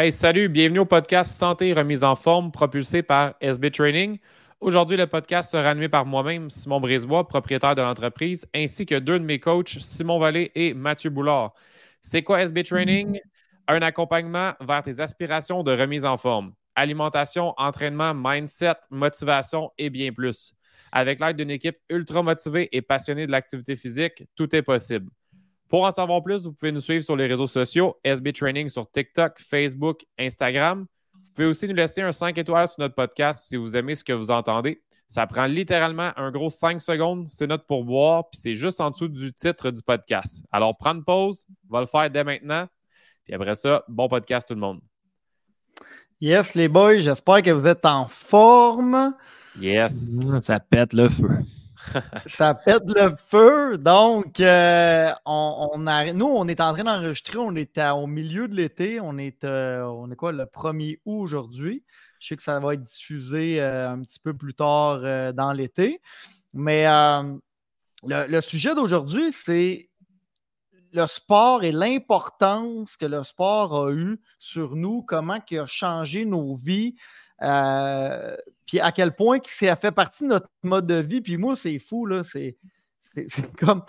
Hey, salut, bienvenue au podcast Santé et remise en forme propulsé par SB Training. Aujourd'hui, le podcast sera animé par moi-même, Simon Brisebois, propriétaire de l'entreprise, ainsi que deux de mes coachs, Simon Vallée et Mathieu Boulard. C'est quoi SB Training? Un accompagnement vers tes aspirations de remise en forme. Alimentation, entraînement, mindset, motivation et bien plus. Avec l'aide d'une équipe ultra motivée et passionnée de l'activité physique, tout est possible. Pour en savoir plus, vous pouvez nous suivre sur les réseaux sociaux, SB Training sur TikTok, Facebook, Instagram. Vous pouvez aussi nous laisser un 5 étoiles sur notre podcast si vous aimez ce que vous entendez. Ça prend littéralement un gros 5 secondes. C'est notre pourboire, puis c'est juste en dessous du titre du podcast. Alors, prendre pause, on va le faire dès maintenant. Puis après ça, bon podcast tout le monde. Yes, les boys, j'espère que vous êtes en forme. Yes. Ça pète le feu. ça pète le feu. Donc, euh, on, a, nous, on est en train d'enregistrer. On est au milieu de l'été. On est, euh, on est quoi, le 1er août aujourd'hui. Je sais que ça va être diffusé euh, un petit peu plus tard dans l'été. Mais le, sujet d'aujourd'hui, c'est le sport et l'importance que le sport a eu sur nous, comment il a changé nos vies. Euh, puis à quel point ça fait partie de notre mode de vie. Puis moi, c'est fou, là. C'est comme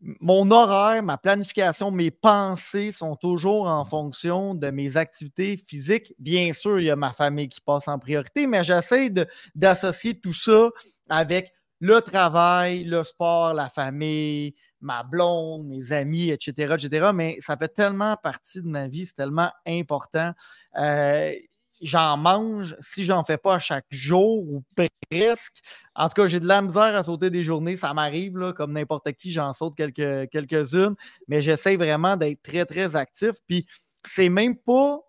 mon horaire, ma planification, mes pensées sont toujours en fonction de mes activités physiques. Bien sûr, il y a ma famille qui passe en priorité, mais j'essaie d'associer tout ça avec le travail, le sport, la famille, ma blonde, mes amis, etc., etc. Mais ça fait tellement partie de ma vie, c'est tellement important. Euh, j'en mange si j'en fais pas à chaque jour ou presque. En tout cas, j'ai de la misère à sauter des journées. Ça m'arrive, comme n'importe qui, j'en saute quelques, quelques-unes. Mais j'essaie vraiment d'être très, très actif. Puis c'est même pas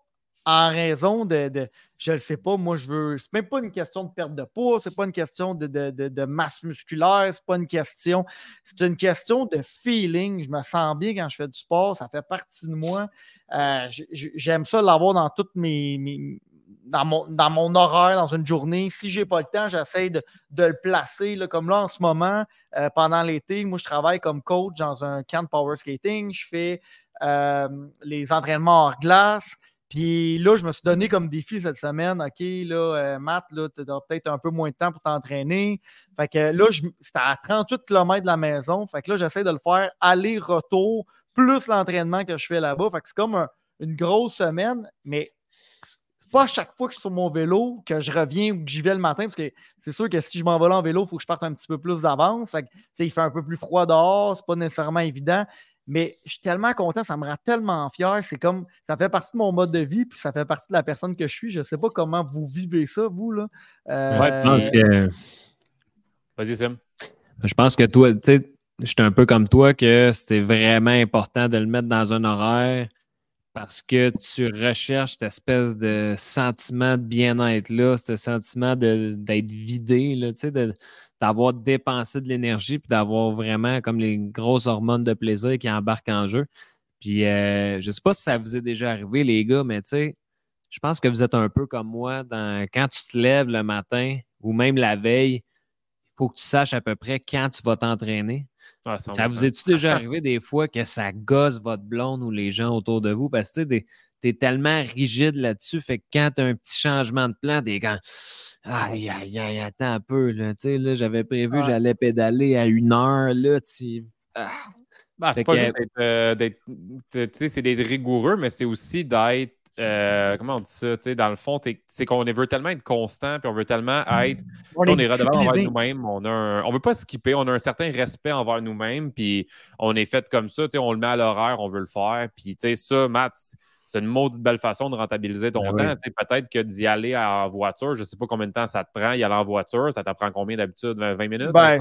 en raison de, je ne sais pas, moi je veux. C'est même pas une question de perte de poids, c'est pas une question de, de masse musculaire, c'est pas une question. C'est une question de feeling. Je me sens bien quand je fais du sport, ça fait partie de moi. Euh, j'aime ça l'avoir dans toutes mes, dans mon, dans mon horaire, dans une journée. Si je n'ai pas le temps, j'essaie de, le placer. Là, comme là, en ce moment, euh, pendant l'été, moi, je travaille comme coach dans un camp de power skating. Je fais euh, les entraînements hors glace. Puis là, je me suis donné comme défi cette semaine, OK, là, euh, Matt, là, tu as peut-être un peu moins de temps pour t'entraîner. Fait que là, c'était à 38 km de la maison. Fait que là, j'essaie de le faire aller-retour, plus l'entraînement que je fais là-bas. Fait que c'est comme une grosse semaine, mais pas à chaque fois que je suis sur mon vélo que je reviens ou que j'y vais le matin, parce que c'est sûr que si je m'envole en vélo, il faut que je parte un petit peu plus d'avance. Il fait un peu plus froid dehors, c'est pas nécessairement évident. Mais je suis tellement content, ça me rend tellement fier. C'est comme ça fait partie de mon mode de vie, puis ça fait partie de la personne que je suis. Je ne sais pas comment vous vivez ça, vous. Là. Euh, je pense que. Vas-y, Sim. Je pense que toi, tu sais, je suis un peu comme toi que c'était vraiment important de le mettre dans un horaire parce que tu recherches cette espèce de sentiment de bien-être-là, ce sentiment d'être vidé, là, tu sais, d'avoir dépensé de l'énergie, puis d'avoir vraiment comme les grosses hormones de plaisir qui embarquent en jeu. Puis euh, je sais pas si ça vous est déjà arrivé, les gars, mais tu sais, je pense que vous êtes un peu comme moi dans quand tu te lèves le matin ou même la veille, il faut que tu saches à peu près quand tu vas t'entraîner ça vous est-tu déjà arrivé des fois que ça gosse votre blonde ou les gens autour de vous? Parce que tu es tellement rigide là-dessus, fait que quand tu as un petit changement de plan, t'es quand Aïe, aïe, aïe, attends un peu, là, là, j'avais prévu, j'allais pédaler à une heure, là, tu. Ah. Bah, c'est pas juste d'être. Euh, c'est d'être rigoureux, mais c'est aussi d'être euh, comment on dit ça? Dans le fond, c'est qu'on veut tellement être constant, puis on veut tellement être. On, est redevant envers nous-mêmes. On ne on veut pas skipper, on a un certain respect envers nous-mêmes, puis on est fait comme ça. On le met à l'horaire, on veut le faire. Puis ça, Matt, c'est une maudite belle façon de rentabiliser ton ben temps. Peut-être que d'y aller en voiture, je ne sais pas combien de temps ça te prend, y aller en voiture, ça t'apprend combien d'habitude? 20 minutes? Ben,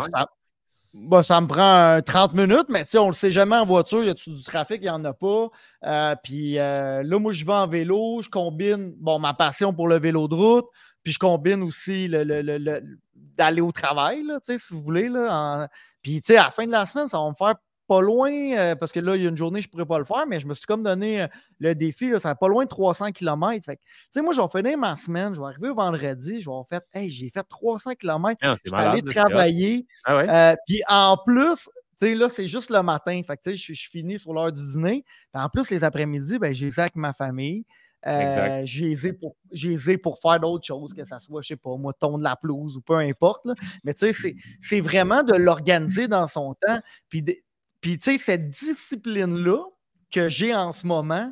bah, ça me prend 30 minutes, mais on ne le sait jamais en voiture. Y a du trafic? Il n'y en a pas. Euh, puis euh, là, moi, je vais en vélo. Je combine bon, ma passion pour le vélo de route. Puis je combine aussi le, d'aller au travail, là, si vous voulez. Là, Puis à la fin de la semaine, ça va me faire pas loin, euh, parce que là, il y a une journée, je ne pourrais pas le faire, mais je me suis comme donné euh, le défi, là, ça va pas loin de 300 km. Tu sais, moi, je vais finir ma semaine, je vais arriver vendredi, je vais en fait, hey, j'ai fait 300 km, ah, je vais aller travailler. Ah euh, puis en plus, tu sais, là, c'est juste le matin. Fait que, je, je finis sur l'heure du dîner. en plus, les après-midi, ben, j'ai fait avec ma famille. Euh, j'ai pour, pour faire d'autres choses, que ça soit, je sais pas, moi, de la pelouse ou peu importe. Mais tu sais, c'est vraiment de l'organiser dans son temps. Puis, puis tu sais, cette discipline-là que j'ai en ce moment,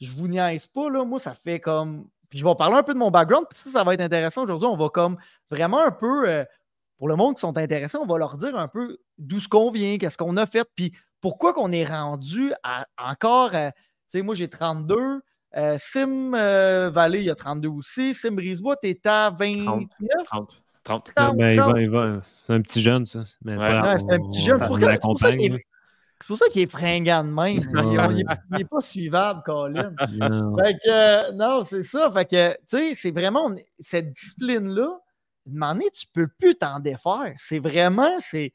je vous niaise pas, là, moi, ça fait comme. Puis je vais parler un peu de mon background, puis ça, ça va être intéressant. Aujourd'hui, on va comme vraiment un peu, euh, pour le monde qui sont intéressés, on va leur dire un peu d'où ce qu'on vient, qu'est-ce qu'on a fait, puis pourquoi qu'on est rendu à encore. Euh, tu sais, moi, j'ai 32. Euh, Sim Valley, il y a 32 aussi. Sim Brisebois, tu es à 29? 30. 30. C'est un petit jeune, ça. c'est un petit jeune. C'est pour ça qu'il est fringant de même. Il n'est pas suivable, Colin. fait que, non, c'est ça. Fait que, tu sais, c'est vraiment cette discipline-là. Une tu ne peux plus t'en défaire. C'est vraiment, c'est,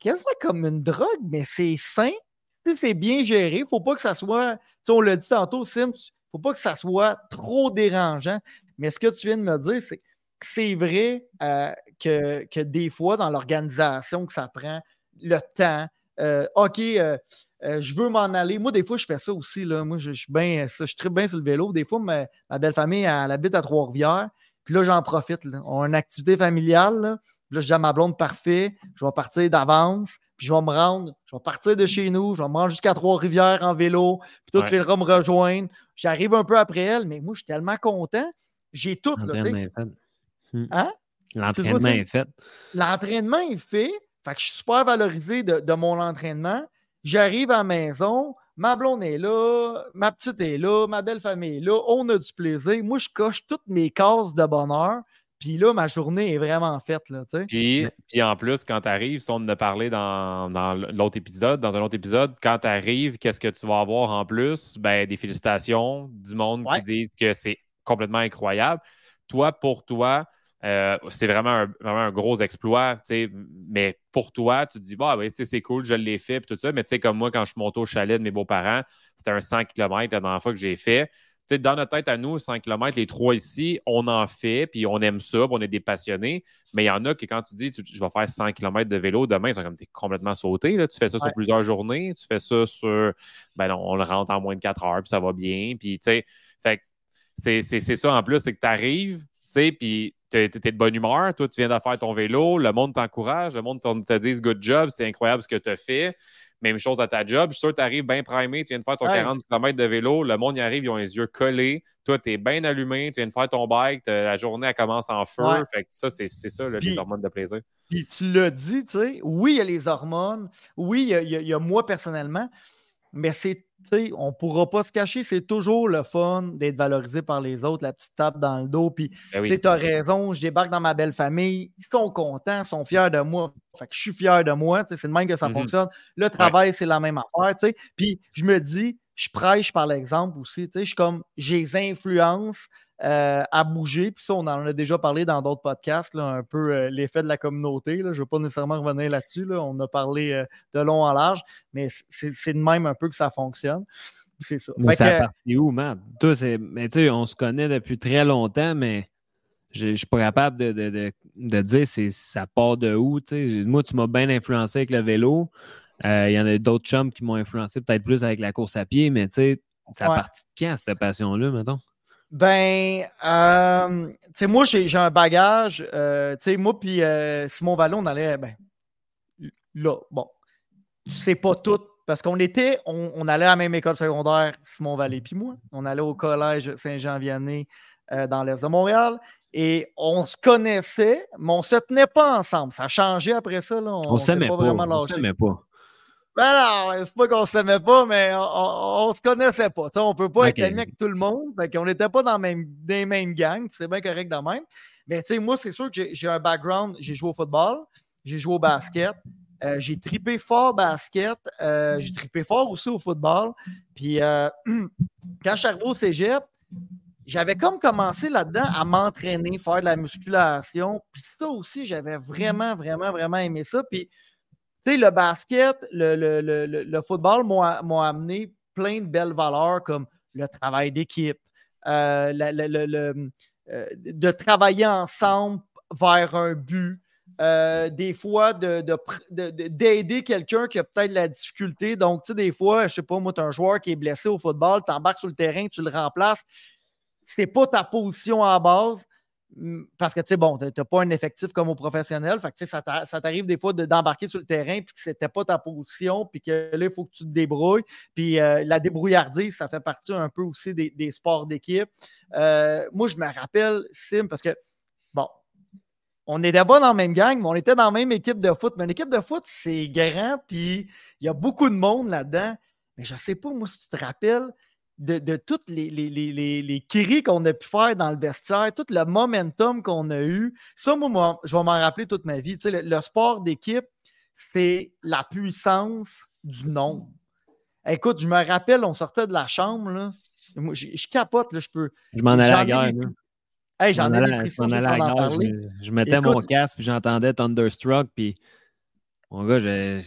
quasiment comme une drogue, mais c'est sain. C'est bien géré. Il ne faut pas que ça soit, tu sais, on l'a dit tantôt, Sim, il ne faut pas que ça soit trop dérangeant. Mais ce que tu viens de me dire, c'est que c'est vrai euh, que, que des fois, dans l'organisation, que ça prend le temps, euh, OK, euh, euh, je veux m'en aller. Moi, des fois, je fais ça aussi. Là. Moi, je, suis bien, je très bien sur le vélo. Des fois, ma, belle famille, elle, habite à Trois-Rivières. Puis là, j'en profite. On a une activité familiale. Là. Puis là, je dis à ma blonde, parfait, je vais partir d'avance. Puis je vais me rendre, je vais partir de chez nous, je vais me rendre jusqu'à Trois-Rivières en vélo. Puis toi, tu viendras me rejoindre. J'arrive un peu après elle, mais moi, je suis tellement content. J'ai tout. L'entraînement est fait. Hmm. Hein? L'entraînement est fait. L'entraînement est fait. Fait que je suis super valorisé de, mon entraînement. J'arrive à la maison, ma blonde est là, ma petite est là, ma belle famille est là, on a du plaisir. Moi, je coche toutes mes cases de bonheur. Puis là, ma journée est vraiment faite. Là, puis, puis en plus, quand tu arrives, si on en a parlé dans, l'autre épisode, dans un autre épisode, quand tu arrives, qu'est-ce que tu vas avoir en plus? Ben, des félicitations, du monde qui disent que c'est complètement incroyable. Toi, pour toi, euh, c'est vraiment un, gros exploit, mais pour toi, tu te dis, bah, c'est cool, je l'ai fait, tout ça. Mais tu sais, comme moi, quand je monte au chalet de mes beaux-parents, c'était un 100 km la dernière fois que j'ai fait. sais, dans notre tête à nous, 100 km, les trois ici, on en fait, puis on aime ça, on est des passionnés. Mais il y en a qui, quand tu dis, je vais faire 100 km de vélo demain, ils sont comme, t'es complètement sauté. Là. Tu fais ça sur plusieurs journées, tu fais ça sur, ben on le rentre en moins de 4 heures, puis ça va bien. Puis, tu sais, fait c'est ça en plus, c'est que tu arrives, tu sais, puis tu es, de bonne humeur, toi, tu viens de faire ton vélo, le monde t'encourage, le monde te dit good job, c'est incroyable ce que tu as fait. Même chose à ta job. Je suis sûr que tu arrives bien primé, tu viens de faire ton 40 km de vélo, le monde y arrive, ils ont les yeux collés. Toi, tu es bien allumé, tu viens de faire ton bike, la journée, elle commence en feu. Fait que ça, c'est ça, les hormones de plaisir. Puis tu l'as dit, tu sais, oui, il y a les hormones, oui, il y a moi personnellement, mais c'est on ne pourra pas se cacher, c'est toujours le fun d'être valorisé par les autres, la petite tape dans le dos. Puis, ben tu as raison, je débarque dans ma belle famille, ils sont contents, ils sont fiers de moi. Fait que je suis fier de moi, c'est de même que ça mm-hmm. fonctionne. Le travail, c'est la même affaire. Puis, je me dis, je prêche par l'exemple aussi. Je suis comme, j'ai les influences euh, à bouger. Puis ça, on en a déjà parlé dans d'autres podcasts, un peu euh, l'effet de la communauté. Je ne veux pas nécessairement revenir là-dessus. On a parlé euh, de long en large, mais c'est de même un peu que ça fonctionne. C'est ça. Mais ça parti où, Matt? mais tu sais, on se connaît depuis très longtemps, mais je ne suis pas capable de, de, de, dire ça part de où. Moi, tu m'as bien influencé avec le vélo. Il y en a d'autres chums qui m'ont influencé peut-être plus avec la course à pied, mais ça a parti de quand cette passion-là, mettons? Ben, euh, tu sais, moi, j'ai un bagage. Euh, tu sais, moi, puis euh, Simon Vallon, on allait, ben, là, bon, c'est pas tout, parce qu'on était, on, allait à la même école secondaire, Simon Vallée puis moi. On allait au collège Saint-Jean-Vianney dans l'Est de Montréal. Et on se connaissait, mais on se tenait pas ensemble. Ça a changé après ça. Là. On, ne s'aimait pas. Vraiment on s'aimait pas. Ben non, c'est pas qu'on s'aimait pas, mais on, on, se connaissait pas. On on peut pas être amis avec tout le monde. Fait qu'on n'était pas dans, même, les mêmes gangs. C'est bien correct de même. Mais moi, c'est sûr que j'ai un background. J'ai joué au football, j'ai joué au basket. Euh, j'ai tripé fort basket. Euh, j'ai tripé fort aussi au football. Puis euh, quand je suis arrivé au cégep, j'avais comme commencé là-dedans à m'entraîner, faire de la musculation. Puis ça aussi, j'avais vraiment, vraiment, vraiment aimé ça. Puis tu sais, le basket, le, le, le, football m'ont amené plein de belles valeurs comme le travail d'équipe, euh, euh, de travailler ensemble vers un but. Euh, des fois, d'aider quelqu'un qui a peut-être la difficulté. Donc, tu sais, des fois, je sais pas, moi, tu as un joueur qui est blessé au football, tu embarques sur le terrain, tu le remplaces. c'est pas ta position à base, parce que, tu sais, bon, tu n'as pas un effectif comme au professionnel. Fait que, ça t'arrive des fois d'embarquer sur le terrain puis que c'était pas ta position puis que là, il faut que tu te débrouilles. Puis euh, la débrouillardise, ça fait partie un peu aussi des, sports d'équipe. Euh, moi, je me rappelle, Sim, parce que, bon, on n'était pas dans la même gang, mais on était dans la même équipe de foot. Mais une équipe de foot, c'est grand, puis il y a beaucoup de monde là-dedans. Mais je sais pas, moi, si tu te rappelles, de, de toutes les, les, les, les qu'on a pu faire dans le vestiaire, tout le momentum qu'on a eu. Ça, moi, je vais m'en rappeler toute ma vie. le, sport d'équipe, c'est la puissance du nombre. Écoute, je me rappelle, on sortait de la chambre, là. je, capote, là, je peux. Je m'en allais à la guerre, j'en ai des frissons, je, je, je, mettais mon casque, puis j'entendais Thunderstruck, puis mon gars, je,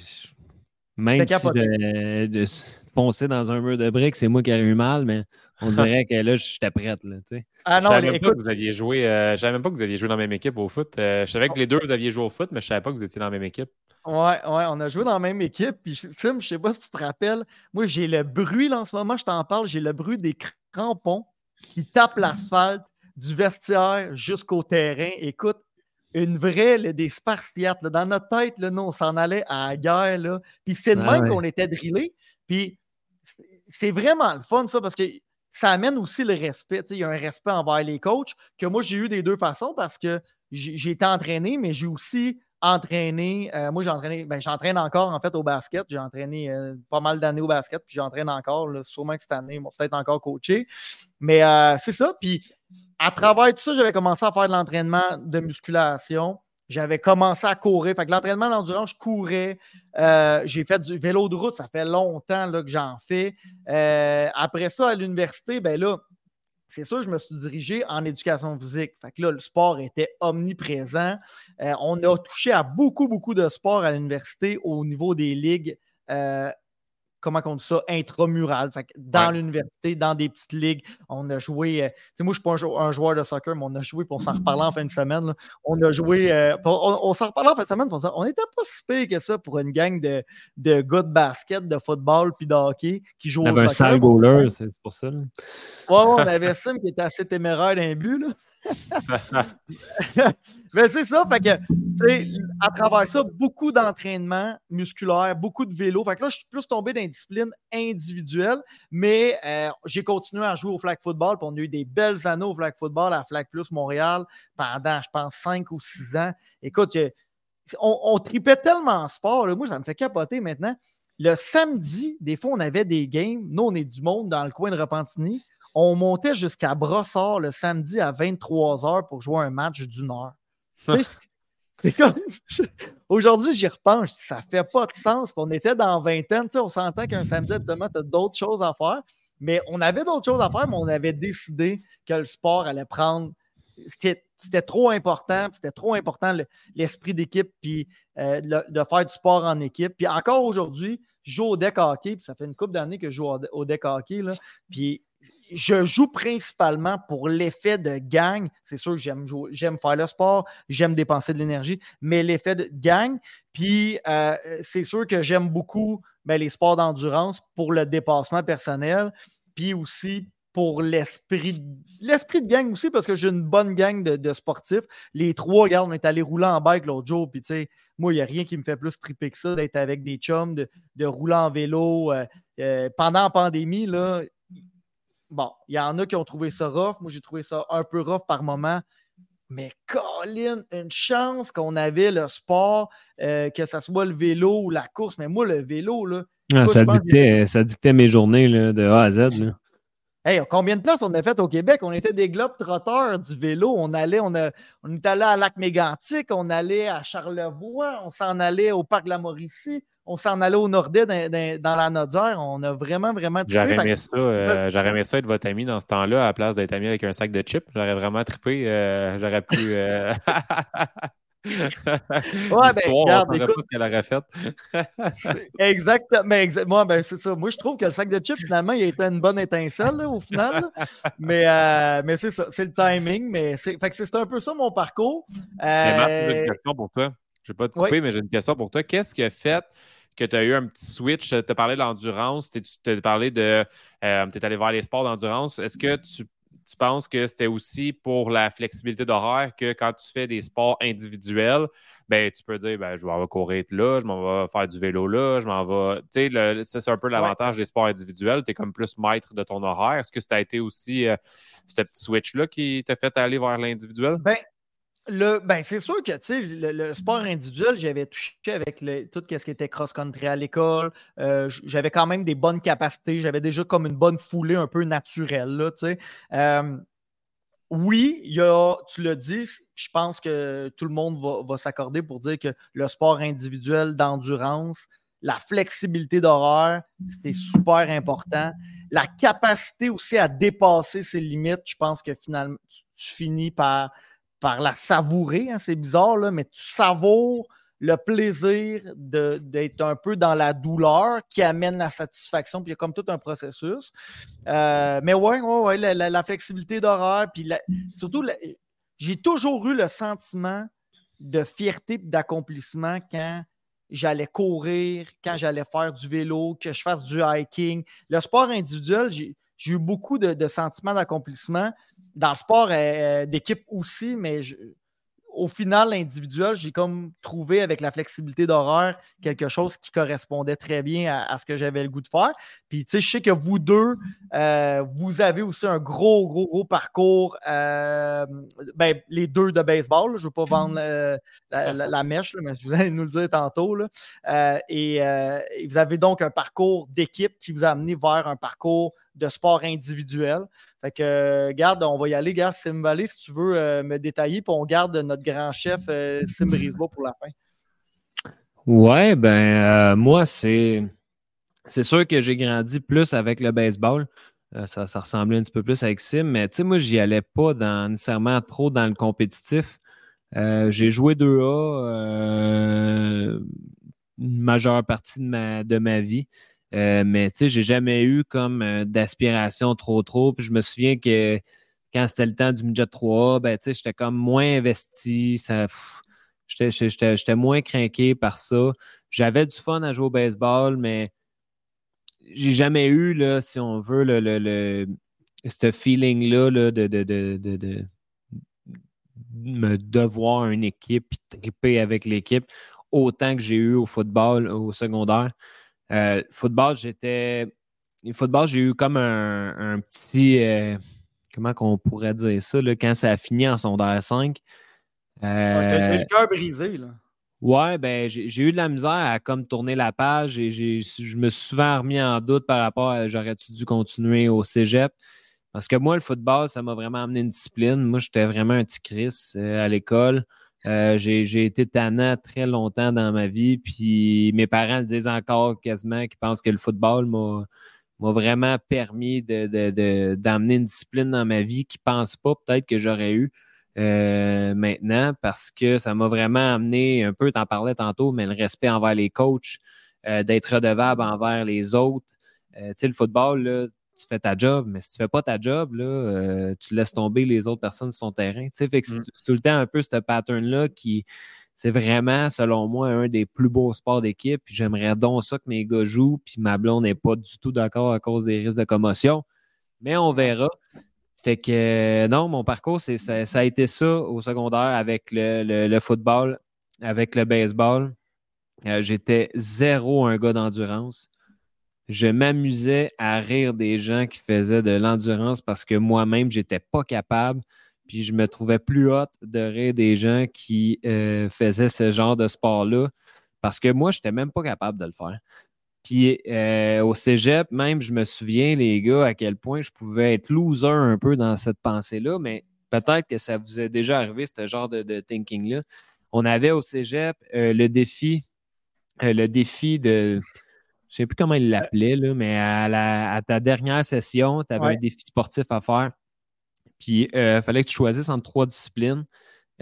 même si je, poncer dans un mur de briques, c'est moi qui ai eu mal, mais on dirait que là, j'étais prête. Là, ah non, je savais même pas que vous aviez joué. Euh, savais même pas que vous aviez joué dans la même équipe au foot. Euh, je savais que les deux, vous aviez joué au foot, mais je savais pas que vous étiez dans la même équipe. Ouais, ouais, on a joué dans la même équipe. Puis, Tim, je sais pas si tu te rappelles, moi, j'ai le bruit, là, en ce moment, je t'en parle, j'ai le bruit des crampons qui tapent l'asphalte du vestiaire jusqu'au terrain. Écoute, une vraie, des Spartiates. Dans notre tête, là, nous, on s'en allait à la guerre. Là. Puis c'est de ah même qu'on était drillés. Puis c'est vraiment le fun, ça, parce que ça amène aussi le respect. Il y a un respect envers les coachs que moi, j'ai eu des deux façons parce que j'ai été entraîné, mais j'ai aussi entraîné. Euh, moi, j'ai entraîné, ben, j'entraîne encore en fait au basket. J'ai entraîné euh, pas mal d'années au basket, puis j'entraîne encore. sûrement que cette année, ils peut-être encore coaché. Mais euh, c'est ça. Puis à travers tout ça, j'avais commencé à faire de l'entraînement de musculation. J'avais commencé à courir. Fait que l'entraînement d'endurance, je courais. Euh, j'ai fait du vélo de route, ça fait longtemps là, que j'en fais. Euh, après ça, à l'université, ben là, c'est sûr, je me suis dirigé en éducation physique. Fait que là, le sport était omniprésent. Euh, on a touché à beaucoup, beaucoup de sports à l'université au niveau des ligues comment on dit ça, intramural. Fait dans l'université, dans des petites ligues, on a joué. Euh, tu sais, moi, je ne suis pas un, joueur de soccer, mais on a joué, pour s'en reparler en fin de semaine. On a joué. Euh, on, s'en reparlait en fin de semaine, pour on n'était pas si pire que ça pour une gang de, de gars de basket, de football puis de hockey qui jouent au soccer. un sale goaler, c'est pour ça. Là. Ouais, on avait Sim qui était assez téméraire d'un but. Là. Mais c'est ça, fait que, à travers ça, beaucoup d'entraînement musculaire, beaucoup de vélo. Fait que là, je suis plus tombé dans une discipline individuelle, mais euh, j'ai continué à jouer au flag football. Puis on a eu des belles années au flag football à Flag Plus Montréal pendant, je pense, cinq ou six ans. Écoute, on, tripait tellement en sport. moi, ça me fait capoter maintenant. Le samedi, des fois, on avait des games. Nous, on est du monde dans le coin de Repentigny. On montait jusqu'à Brossard le samedi à 23 h pour jouer un match d'une heure. Aujourd'hui, j'y repense, ça fait pas de sens. On était dans vingtaine, on s'entend qu'un samedi, habituellement, tu as d'autres choses à faire. Mais on avait d'autres choses à faire, mais on avait décidé que le sport allait prendre. C'était trop important, c'était trop important l'esprit d'équipe, puis euh, de faire du sport en équipe. Puis encore aujourd'hui, je joue au deck hockey, puis ça fait une couple d'années que je joue au deck hockey. Là, puis je joue principalement pour l'effet de gang. C'est sûr que j'aime, j'aime faire le sport, j'aime dépenser de l'énergie, mais l'effet de gang. Puis euh, c'est sûr que j'aime beaucoup ben, les sports d'endurance pour le dépassement personnel, puis aussi pour l'esprit, l'esprit de gang aussi, parce que j'ai une bonne gang de, sportifs. Les trois, regarde, on est allé rouler en bike l'autre jour, puis tu sais, moi, il n'y a rien qui me fait plus triper que ça, d'être avec des chums, de, rouler en vélo. Euh, euh, pendant la pandémie, là, Bon, il y en a qui ont trouvé ça rough. Moi, j'ai trouvé ça un peu rough par moment. Mais Colin, une chance qu'on avait le sport, euh, que ce soit le vélo ou la course. Mais moi, le vélo, là. Ah, ça, dictait, ça, dictait, mes journées de A à Z. Là. Hey, combien de places on a fait au Québec? On était des globes trotteurs du vélo. On allait, on, a, on est allé à Lac Mégantic, on allait à Charlevoix, on s'en allait au Parc de la Mauricie, on s'en allait au Nordais dans, la Nodière. On a vraiment, vraiment J'aurais aimé, ça, euh, j'aurais aimé ça être votre ami dans ce temps-là, à la place d'être ami avec un sac de chips. J'aurais vraiment trippé. Euh, j'aurais pu. Euh... ouais, ben, regarde, écoute, pas ce qu'elle aurait fait. exactement. Moi, ben, c'est ça. Moi, je trouve que le sac de chips, finalement, il a été une bonne étincelle au final. mais euh, mais c'est ça. C'est le timing. Mais c'est, fait que c'est un peu ça mon parcours. Euh... j'ai une question pour toi. Je ne vais pas te couper, mais j'ai une question pour toi. Qu'est-ce qui a fait que tu as eu un petit switch? Tu as parlé de l'endurance, tu as parlé de. Euh, tu es allé voir les sports d'endurance. Est-ce que tu tu penses que c'était aussi pour la flexibilité d'horaire que quand tu fais des sports individuels, ben, tu peux dire ben, je vais courir là, je m'en vais faire du vélo là, je m'en vais. Tu sais, c'est un peu l'avantage des sports individuels. Tu es comme plus maître de ton horaire. Est-ce que ça a été aussi euh, ce petit switch-là qui t'a fait aller vers l'individuel? Ben, le, ben, c'est sûr que le, le sport individuel, j'avais touché avec tout ce qui était cross-country à l'école. Euh, j'avais quand même des bonnes capacités. J'avais déjà comme une bonne foulée un peu naturelle. Là, euh, oui, il y a, tu l'as dit, je pense que tout le monde va, s'accorder pour dire que le sport individuel d'endurance, la flexibilité d'horaire, c'est super important. La capacité aussi à dépasser ses limites, je pense que finalement, tu finis par par la savourer. Hein, c'est bizarre, mais tu savoures le plaisir d'être un peu dans la douleur qui amène la satisfaction, puis il y a comme tout un processus. Euh, mais ouais, ouais, la, flexibilité d'horaire, puis surtout, j'ai toujours eu le sentiment de fierté et d'accomplissement quand j'allais courir, quand j'allais faire du vélo, que je fasse du hiking. Le sport individuel, j'ai eu beaucoup de sentiments d'accomplissement dans le sport euh, d'équipe aussi, mais au final, l'individuel, j'ai comme trouvé avec la flexibilité d'horaire quelque chose qui correspondait très bien à, ce que j'avais le goût de faire. Puis, tu sais, je sais que vous deux, euh, vous avez aussi un gros, gros, gros parcours. Euh, ben, les deux de baseball. je ne veux pas vendre la, mèche, mais vous allez nous le dire tantôt. et, vous avez donc un parcours d'équipe qui vous a amené vers un parcours de sport individuel. Fait que, garde, on va y aller. Garde Sim Valley, si tu veux euh, me détailler, puis on garde notre grand chef euh, Sim Brisbois pour la fin. Ouais, ben, euh, moi, c'est. Sûr que j'ai grandi plus avec le baseball. ça, ressemblait un petit peu plus avec Sim, mais tu sais, moi, j'y allais pas nécessairement trop dans le compétitif. j'ai joué 2A une majeure partie de ma, de ma vie. Euh, mais tu sais, j'ai jamais eu comme euh, d'aspiration trop trop. Puis je me souviens que quand c'était le temps du midget 3A, ben tu sais, j'étais comme moins investi. J'étais moins craqué par ça. J'avais du fun à jouer au baseball, mais j'ai jamais eu, là, si on veut, le, le, ce feeling-là de, de, de, de, me devoir une équipe et triper avec l'équipe autant que j'ai eu au football au secondaire. Euh, football, j'étais. Football, j'ai eu comme un, petit. Euh, comment qu'on pourrait dire ça, là, quand ça a fini en sondage 5. Euh, le cœur brisé, là. Ouais, ben j'ai eu de la misère à comme tourner la page et je me suis souvent remis en doute par rapport à j'aurais-tu dû continuer au cégep. Parce que moi, le football, ça m'a vraiment amené une discipline. Moi, j'étais vraiment un petit Chris à l'école. Euh, j'ai été tannant très longtemps dans ma vie, puis mes parents le disent encore quasiment, qu'ils pensent que le football m'a vraiment permis d'amener une discipline dans ma vie qu'ils ne pensent pas peut-être que j'aurais eu euh, maintenant parce que ça m'a vraiment amené un peu, tu en parlais tantôt, mais le respect envers les coachs, euh, d'être redevable envers les autres. tu sais, le football, là, tu fais ta job, mais si tu fais pas ta job, là, euh, tu laisses tomber les autres personnes sur son terrain. Fait que mm. c'est tout le temps un peu ce pattern-là qui, c'est vraiment, selon moi, un des plus beaux sports d'équipe. J'aimerais donc ça que mes gars jouent, puis ma blonde n'est pas du tout d'accord à cause des risques de commotion. Mais on verra. Fait que non, mon parcours, c'est, ça, a été ça au secondaire avec le, football, avec le baseball. Euh, j'étais zéro un gars d'endurance je m'amusais à rire des gens qui faisaient de l'endurance parce que moi-même, je n'étais pas capable. Puis je me trouvais plus hâte de rire des gens qui euh, faisaient ce genre de sport-là parce que moi, je n'étais même pas capable de le faire. Puis euh, au cégep, même, je me souviens, les gars, à quel point je pouvais être loser un peu dans cette pensée-là, mais peut-être que ça vous est déjà arrivé, ce genre de, thinking-là. On avait au cégep euh, le défi, le défi de je ne sais plus comment il euh, l'appelait, là, mais à, ta dernière session, tu avais un défi sportif à faire. Puis il euh, fallait que tu choisisses entre trois disciplines.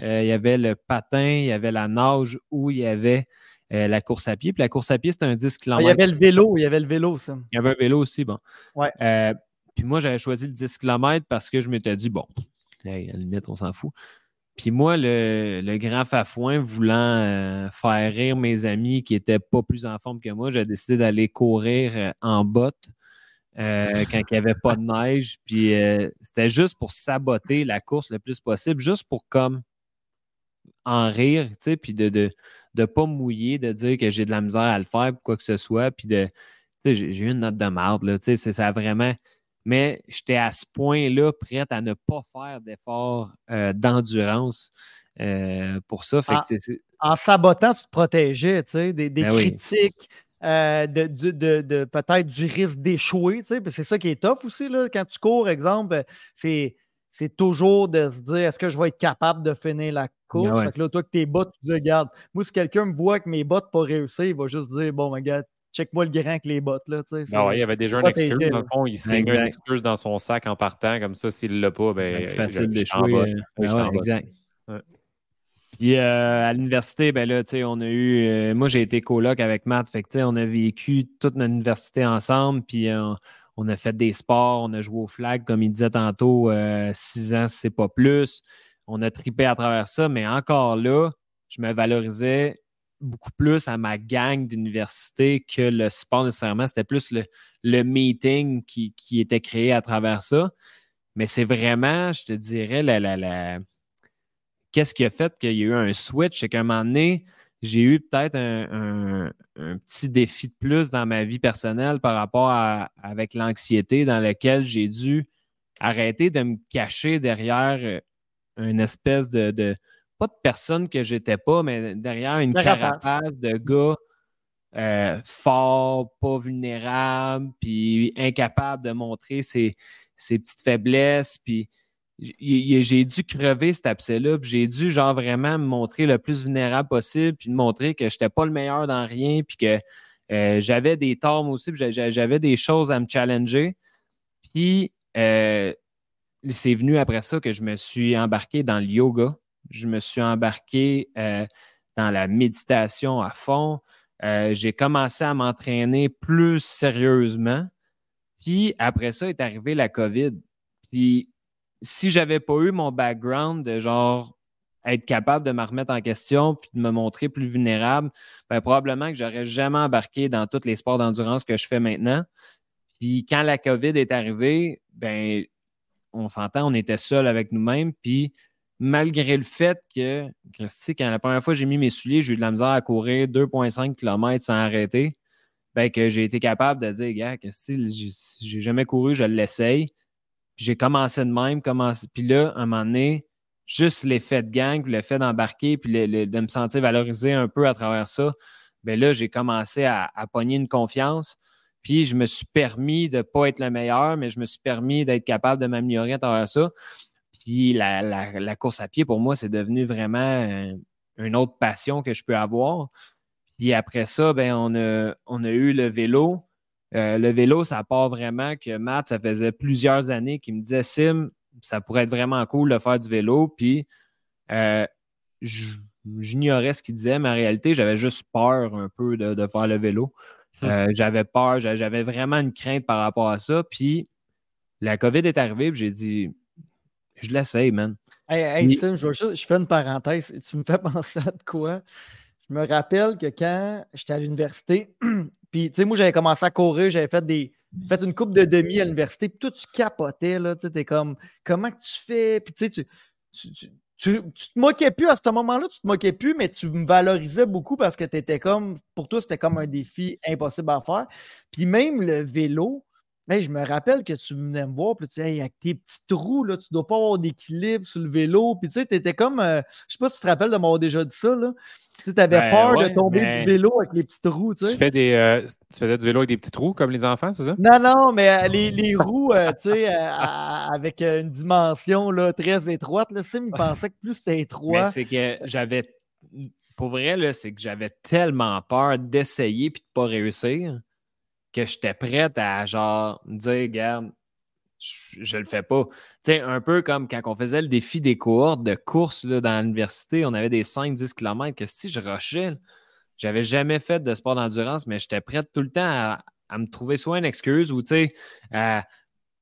Euh, il y avait le patin, il y avait la nage ou il y avait la course à pied. Puis la course à pied, c'était un 10 km. Ah, il y avait le vélo, il y avait le vélo, ça. Il y avait un vélo aussi, bon. Ouais. puis moi, j'avais choisi le 10 km parce que je m'étais dit, bon, à la limite, on s'en fout. Puis moi, le, grand fafouin voulant euh, faire rire mes amis qui n'étaient pas plus en forme que moi, j'ai décidé d'aller courir euh, en botte euh, quand il n'y avait pas de neige. Puis euh, c'était juste pour saboter la course le plus possible, juste pour comme en rire, tu sais, puis de ne de, pas mouiller, de dire que j'ai de la misère à le faire, quoi que ce soit, puis de, tu sais, j'ai eu une note de marde, là, tu sais, c'est ça vraiment. Mais j'étais à ce point-là prête à ne pas faire d'efforts euh, d'endurance pour ça. Fait en, en, sabotant, tu te protégeais, tu sais, des, ben critiques, euh, de, de, peut-être du risque d'échouer. C'est ça qui est tough aussi. Là. Quand tu cours, exemple, c'est, c'est toujours de se dire est-ce que je vais être capable de finir la course? Ben là, toi, que tes bottes, tu te dis, regarde, moi, si quelqu'un me voit que mes bottes pas réussir, il va juste dire bon, regarde, check-moi le grain avec les bottes. Là, ben il y avait déjà une excuse. Dans le fond, il signe une excuse dans son sac en partant. Comme ça, s'il ne l'a pas, ben, c'est facile d'échouer. exact. Puis euh, à l'université, ben là, on a eu. Euh, moi, j'ai été coloc avec Matt. Fait que, on a vécu toute notre université ensemble. Puis euh, on a fait des sports, on a joué au flag, comme il disait tantôt, six ans, c'est pas plus. On a tripé à travers ça, mais encore là, je me valorisais beaucoup plus à ma gang d'université que le sport nécessairement. C'était plus le, meeting qui, était créé à travers ça. Mais c'est vraiment, je te dirais, la, la qu'est-ce qui a fait qu'il y a eu un switch? C'est qu'à un moment donné, j'ai eu peut-être un, petit défi de plus dans ma vie personnelle par rapport à avec l'anxiété dans laquelle j'ai dû arrêter de me cacher derrière euh, une espèce de, pas de personne que j'étais pas, mais derrière une carapace de gars euh, fort, pas vulnérable, puis incapable de montrer ses, ses petites faiblesses, puis j'ai dû crever cet abcès-là, puis j'ai dû genre vraiment me montrer le plus vulnérable possible, puis me montrer que je n'étais pas le meilleur dans rien, puis que euh, j'avais des torts aussi, puis j'avais des choses à me challenger. Puis euh, c'est venu après ça que je me suis embarqué dans le yoga. Je me suis embarqué euh, dans la méditation à fond. j'ai commencé à m'entraîner plus sérieusement. Puis après ça est arrivé la COVID. Puis si j'avais pas eu mon background de genre être capable de me remettre en question puis de me montrer plus vulnérable, ben, probablement que j'aurais jamais embarqué dans tous les sports d'endurance que je fais maintenant. Puis quand la COVID est arrivée, ben on s'entend, on était seul avec nous-mêmes. Puis malgré le fait que, Christy, quand la première fois j'ai mis mes souliers, j'ai eu de la misère à courir 2,5 km sans arrêter, ben que j'ai été capable de dire, gars, Christy, j'ai jamais couru, je l'essaye j'ai commencé de même, commencé, puis là, à un moment donné, juste l'effet de gang, le fait d'embarquer, puis de me sentir valorisé un peu à travers ça, bien là, j'ai commencé à, pogner une confiance. Puis je me suis permis de ne pas être le meilleur, mais je me suis permis d'être capable de m'améliorer à travers ça. Puis la, course à pied, pour moi, c'est devenu vraiment euh, une autre passion que je peux avoir. Puis après ça, ben, on, a, on a eu le vélo. Euh, le vélo, ça part vraiment que Matt, ça faisait plusieurs années qu'il me disait Sim, ça pourrait être vraiment cool de faire du vélo. Puis euh, j'ignorais ce qu'il disait, mais en réalité, j'avais juste peur un peu de, faire le vélo. Hum. Euh, j'avais peur, j'avais vraiment une crainte par rapport à ça. Puis la COVID est arrivée, puis j'ai dit je l'essaye, man. Hey, Sim, je, je, fais une parenthèse. Tu me fais penser à de quoi? Je me rappelle que quand j'étais à l'université, puis, tu sais, moi, j'avais commencé à courir, j'avais fait des. Fait une coupe de demi à l'université, puis toi, tu capotais, là. Tu sais, t'es comme, comment que tu fais? Puis, tu sais, tu, tu, tu, te moquais plus à ce moment-là, tu te moquais plus, mais tu me valorisais beaucoup parce que tu étais comme, pour toi, c'était comme un défi impossible à faire. Puis même le vélo, je me rappelle que tu venais me voir, puis tu disais, avec tes petits trous, là, tu dois pas avoir d'équilibre sur le vélo. Puis tu sais, tu étais comme, euh, je sais pas si tu te rappelles de m'avoir déjà dit ça, là. Tu avais ben peur de tomber du vélo avec les petits trous, tu sais. Tu, fais des, euh, tu faisais du vélo avec des petits trous, comme les enfants, c'est ça? Non, non, mais euh, les, les, roues, tu sais, avec une dimension là, très étroite, là, Sim, il pensait que plus c'était étroit. c'est que j'avais, pour vrai, là, c'est que j'avais tellement peur d'essayer puis de pas réussir que j'étais prête à genre dire, regarde, je, le fais pas. Tu sais, un peu comme quand on faisait le défi des cohortes de course là, dans l'université, on avait des 5-10 km que si je rushais, j'avais jamais fait de sport d'endurance, mais j'étais prête tout le temps à, me trouver soit une excuse ou tu sais, à,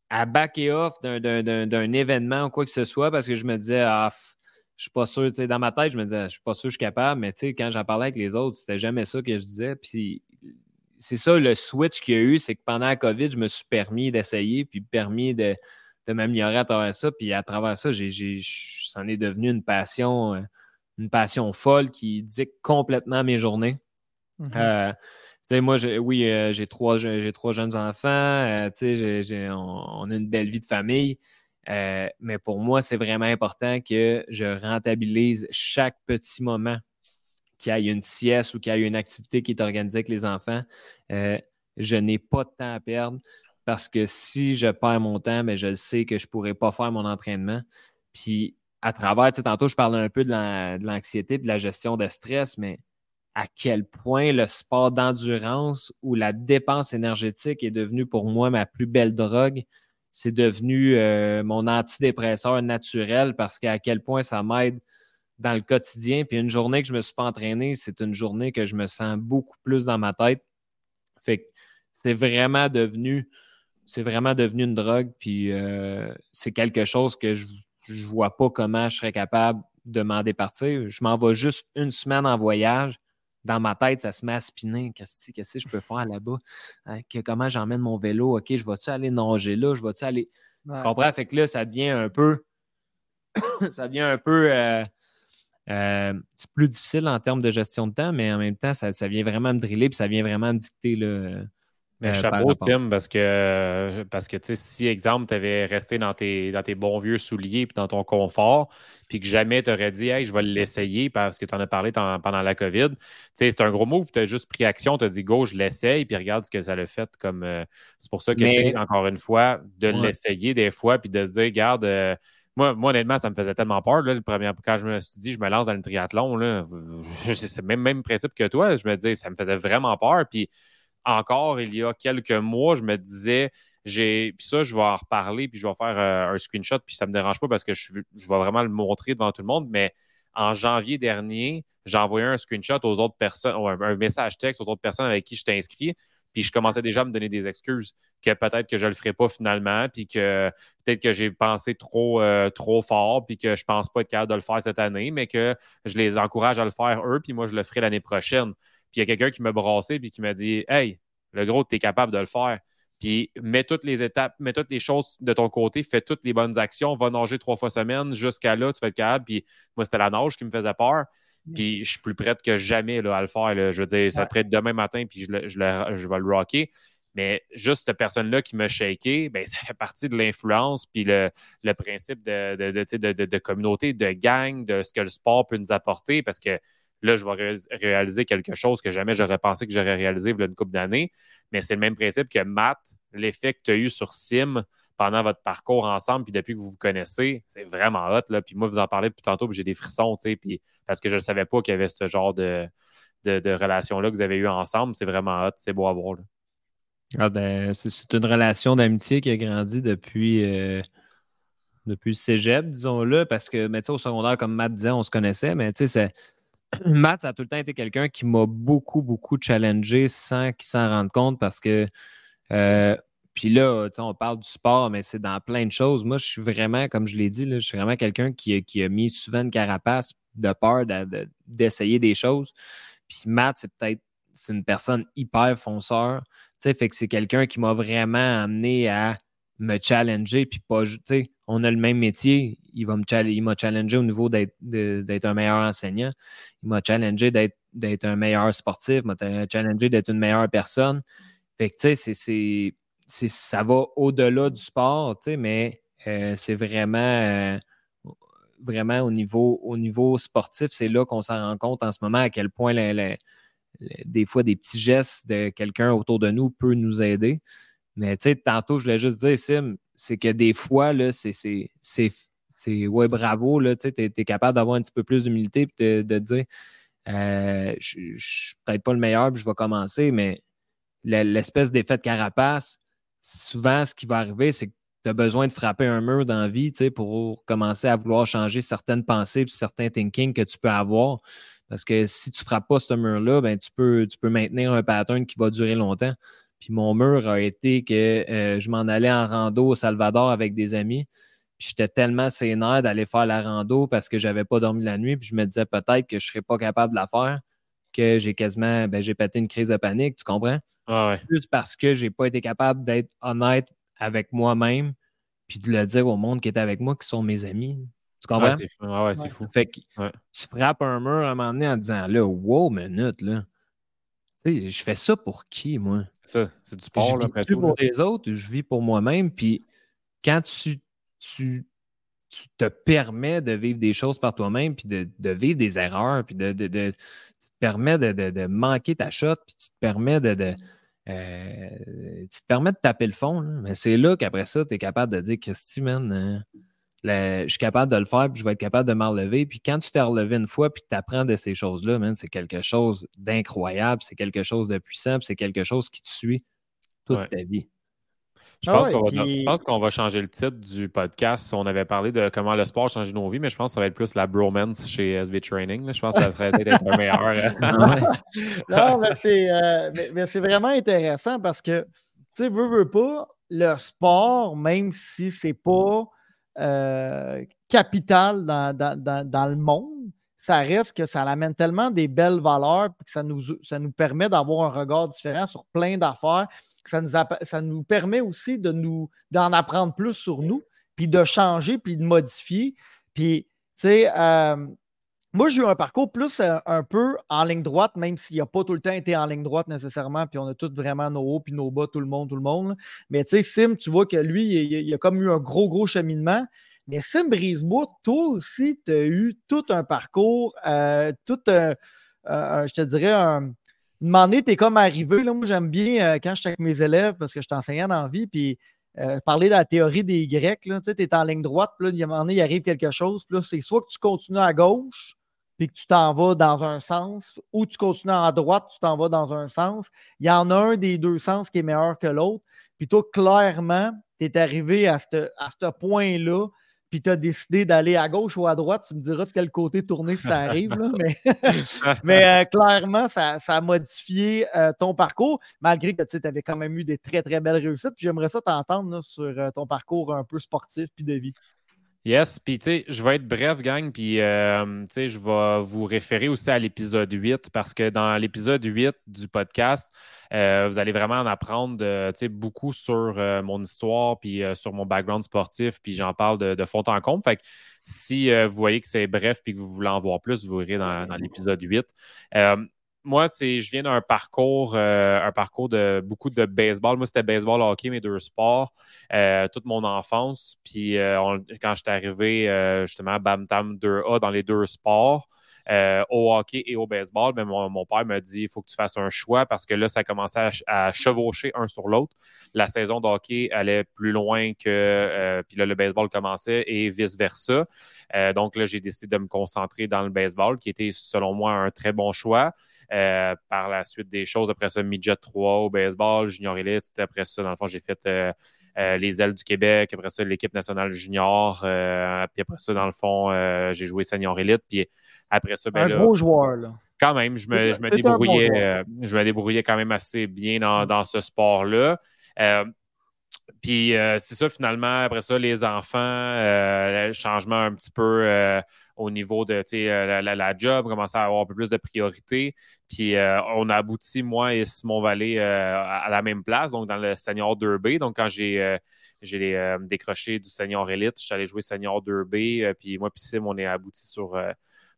à backer off d'un événement ou quoi que ce soit parce que je me disais, ah, je suis pas sûr, tu sais, dans ma tête, je me disais, je suis pas sûr que je suis capable, mais tu sais, quand j'en parlais avec les autres, c'était jamais ça que je disais. Puis c'est ça le switch qu'il y a eu, c'est que pendant la COVID, je me suis permis d'essayer, puis permis de, m'améliorer à travers ça. Puis à travers ça, j'ai, c'en est devenu une passion, euh, une passion folle qui dicte complètement mes journées. Mm-hmm. Euh, moi, oui, euh, j'ai trois, trois, jeunes enfants. on, on, a une belle vie de famille. mais pour moi, c'est vraiment important que je rentabilise chaque petit moment qu'il y ait une sieste ou qu'il y ait une activité qui est organisée avec les enfants, euh, je n'ai pas de temps à perdre parce que si je perds mon temps, mais je sais que je ne pourrai pas faire mon entraînement. Puis à travers, tu sais, tantôt, je parlais un peu de l'anxiété et de la gestion de stress, mais à quel point le sport d'endurance ou la dépense énergétique est devenu pour moi ma plus belle drogue. C'est devenu euh, mon antidépresseur naturel parce qu'à quel point ça m'aide dans le quotidien. Puis une journée que je ne me suis pas entraîné, c'est une journée que je me sens beaucoup plus dans ma tête. Fait que c'est vraiment devenu, c'est vraiment devenu une drogue. Puis euh, c'est quelque chose que je ne vois pas comment je serais capable de m'en départir. Je m'en vais juste une semaine en voyage. Dans ma tête, ça se met à spinner. Qu'est-ce que je peux faire là-bas? Hein, comment j'emmène mon vélo? OK, je vais-tu aller nager là? Je vais-tu aller? Tu comprends? Fait que là, ça devient un peu. ça devient un peu. Euh, euh, c'est plus difficile en termes de gestion de temps, mais en même temps, ça, vient vraiment me driller puis ça vient vraiment me dicter. le mais euh, chapeau, Tim, parce que, parce que si, exemple, tu avais resté dans tes, dans tes bons vieux souliers puis dans ton confort, puis que jamais tu aurais dit, hey, je vais l'essayer parce que tu en as parlé pendant la COVID, c'est un gros move, tu as juste pris action, tu as dit, go, je l'essaye, puis regarde ce que ça l'a fait. comme euh, C'est pour ça que, encore une fois, de l'essayer des fois, puis de se dire, regarde, moi, honnêtement, ça me faisait tellement peur. le premier, quand je me suis dit, je me lance dans le triathlon, c'est le même, principe que toi. Je me disais, ça me faisait vraiment peur. Puis encore, il y a quelques mois, je me disais, j'ai. Puis ça, je vais en reparler, puis je vais faire euh, un screenshot, puis ça ne me dérange pas parce que je, je vais vraiment le montrer devant tout le monde. Mais en janvier dernier, j'ai envoyé un screenshot aux autres personnes, un, message texte aux autres personnes avec qui je t'ai inscrit. Puis je commençais déjà à me donner des excuses que peut-être que je ne le ferai pas finalement, puis que peut-être que j'ai pensé trop, euh, trop fort, puis que je ne pense pas être capable de le faire cette année, mais que je les encourage à le faire eux, puis moi, je le ferai l'année prochaine. Puis il y a quelqu'un qui m'a brassé, puis qui m'a dit Hey, le gros, tu es capable de le faire. Puis mets toutes les étapes, mets toutes les choses de ton côté, fais toutes les bonnes actions, va nager trois fois semaine, jusqu'à là, tu vas être capable. Puis moi, c'était la nage qui me faisait peur. Puis je suis plus prête que jamais là, à le faire. Je veux dire, ça pourrait être demain matin, puis je, le, je, vais le rocker. Mais juste cette personne-là qui m'a shaké, ben, ça fait partie de l'influence, puis le, principe de, de, communauté, de gang, de ce que le sport peut nous apporter, parce que là, je vais réaliser quelque chose que jamais j'aurais pensé que j'aurais réalisé il y a une couple d'années. Mais c'est le même principe que Matt, l'effet que tu as eu sur Sim, pendant votre parcours ensemble, puis depuis que vous vous connaissez, c'est vraiment hot. Là. Puis moi, vous en parlez depuis tantôt, puis j'ai des frissons, tu sais, puis parce que je ne savais pas qu'il y avait ce genre de, de, relation-là que vous avez eu ensemble. C'est vraiment hot, c'est beau à voir. Ah ben, c'est une relation d'amitié qui a grandi depuis, euh, depuis le cégep, disons-le, parce que, mais, au secondaire, comme Matt disait, on se connaissait, mais tu sais, Matt, ça a tout le temps été quelqu'un qui m'a beaucoup, beaucoup challengé sans qu'il s'en rende compte parce que euh, puis là, on parle du sport, mais c'est dans plein de choses. Moi, je suis vraiment, comme je l'ai dit, je suis vraiment quelqu'un qui, a mis souvent une carapace de peur d'essayer des choses. Puis Matt, c'est peut-être c'est une personne hyper fonceur. Fait que c'est quelqu'un qui m'a vraiment amené à me challenger. Puis pas, on a le même métier. Il m'a challengé au niveau d'être un meilleur enseignant. Il m'a challengé d'être un meilleur sportif. Il m'a challengé d'être une meilleure personne. Fait que, tu sais, c'est ça va au-delà du sport, mais euh, c'est vraiment, euh, au niveau, au niveau sportif, c'est là qu'on s'en rend compte en ce moment à quel point des fois des petits gestes de quelqu'un autour de nous peut nous aider. Mais tantôt, je voulais juste dire, Sim, c'est que des fois, c'est, c'est, ouais, bravo, tu es, capable d'avoir un petit peu plus d'humilité et de, dire euh, je suis peut-être pas le meilleur, puis je vais commencer, mais l'espèce d'effet de carapace, souvent, ce qui va arriver, c'est que tu as besoin de frapper un mur dans la vie pour commencer à vouloir changer certaines pensées et certains thinking que tu peux avoir. Parce que si tu ne frappes pas ce mur-là, ben, tu, peux, tu peux maintenir un pattern qui va durer longtemps. Puis mon mur a été que euh, je m'en allais en rando au Salvador avec des amis. Puis j'étais tellement sénère d'aller faire la rando parce que je n'avais pas dormi la nuit. Puis je me disais peut-être que je ne serais pas capable de la faire. Que j'ai quasiment, ben, j'ai pété une crise de panique, tu comprends? Ah Juste parce que j'ai pas été capable d'être honnête avec moi-même, puis de le dire au monde qui est avec moi, qui sont mes amis. Tu comprends? c'est ouais, c'est fou. Fait que tu frappes un mur à un moment donné en disant là, wow, minute, là. je fais ça pour qui, moi? Ça, c'est du sport, je vis pour les autres, je vis pour moi-même? Puis quand tu, tu, te permets de vivre des choses par toi-même, puis de, vivre des erreurs, puis de, de, de tu te permets de, manquer ta shot, puis tu te permets de. Euh, tu te permets de taper le fond, mais c'est là qu'après ça, tu es capable de dire Christy, man, hein, je suis capable de le faire, puis je vais être capable de m'en relever. Puis quand tu t'es relevé une fois, puis tu apprends de ces choses-là, c'est quelque chose d'incroyable, c'est quelque chose de puissant, c'est quelque chose qui te suit toute ta vie. Je pense ah qu'on va, changer le titre du podcast. On avait parlé de comment le sport change nos vies, mais je pense que ça va être plus la bromance chez SB Training. Je pense que ça serait un meilleur. Hein. non, euh, mais c'est vraiment intéressant parce que, tu sais, veux, veux pas, le sport, même si c'est pas euh, capital dans, le monde, ça reste que ça amène tellement des belles valeurs que ça nous, ça nous permet d'avoir un regard différent sur plein d'affaires. Ça, nous ça nous permet aussi de nous d'en apprendre plus sur nous, puis de changer, puis de modifier. Puis, tu sais, euh, moi, j'ai eu un parcours plus euh, un, peu en ligne droite, même s'il n'a pas tout le temps été en ligne droite nécessairement, puis on a tous vraiment nos hauts puis nos bas, tout le monde, tout le monde. Mais tu sais, Sim, tu vois que lui, il, a comme eu un gros, gros cheminement. Mais Sim Brisebois, toi aussi, tu as eu tout un parcours, euh, tout un, je te dirais, un, une année, tu es comme arrivé. Là, moi, j'aime bien euh, quand je suis avec mes élèves parce que je t'enseignais dans la vie, puis parler de la théorie des Grecs. Tu es en ligne droite, puis là, un moment il arrive quelque chose, puis c'est soit que tu continues à gauche, puis que tu t'en vas dans un sens, ou tu continues à droite, tu t'en vas dans un sens. Il y en a un des deux sens qui est meilleur que l'autre. Puis toi, clairement, tu es arrivé à ce point-là, puis tu as décidé d'aller à gauche ou à droite. Tu me diras de quel côté tourner ça arrive. mais, euh, clairement, ça, a modifié euh, ton parcours, malgré que tu avais quand même eu des très, très belles réussites. J'aimerais ça t'entendre sur euh, ton parcours un peu sportif puis de vie. Yes, puis tu sais, je vais être bref, gang, puis euh, tu sais, je vais vous référer aussi à l'épisode 8 parce que dans l'épisode 8 du podcast, euh, vous allez vraiment en apprendre beaucoup sur euh, mon histoire, puis sur mon background sportif, puis j'en parle de, fond en comble. Fait que si vous voyez que c'est bref puis que vous voulez en voir plus, vous verrez dans, dans l'épisode 8 moi, c'est, je viens d'un parcours, euh, un parcours de beaucoup de baseball. Moi, c'était baseball, hockey, mes deux sports, euh, toute mon enfance. Puis euh, quand j'étais arrivé justement à Tam 2A dans les deux sports, au hockey et au baseball, ben, mon, père m'a dit il faut que tu fasses un choix parce que là, ça commençait à, chevaucher un sur l'autre. La saison de hockey allait plus loin que. puis là, le baseball commençait et vice-versa. donc là, j'ai décidé de me concentrer dans le baseball, qui était selon moi un très bon choix. Euh, par la suite des choses, après ça, midget 3 au baseball, junior élite. Après ça, dans le fond, j'ai fait euh, euh, les ailes du Québec. Après ça, l'équipe nationale junior. puis après ça, dans le fond, j'ai joué senior élite. Puis après ça, ben, Un beau joueur, là. Quand même, je me, je me débrouillais, je me débrouillais quand même assez bien dans, dans ce sport-là. Puis c'est ça, finalement, après ça, les enfants, le changement un petit peu au niveau de euh, la, job, commencer à avoir un peu plus de priorité. Puis euh, on a abouti, moi et Simon Vallée, euh, à la même place, donc dans le Senior 2B. Donc quand j'ai décroché du Senior Elite, je suis allé jouer Senior 2B. puis moi et Sim, on est abouti sur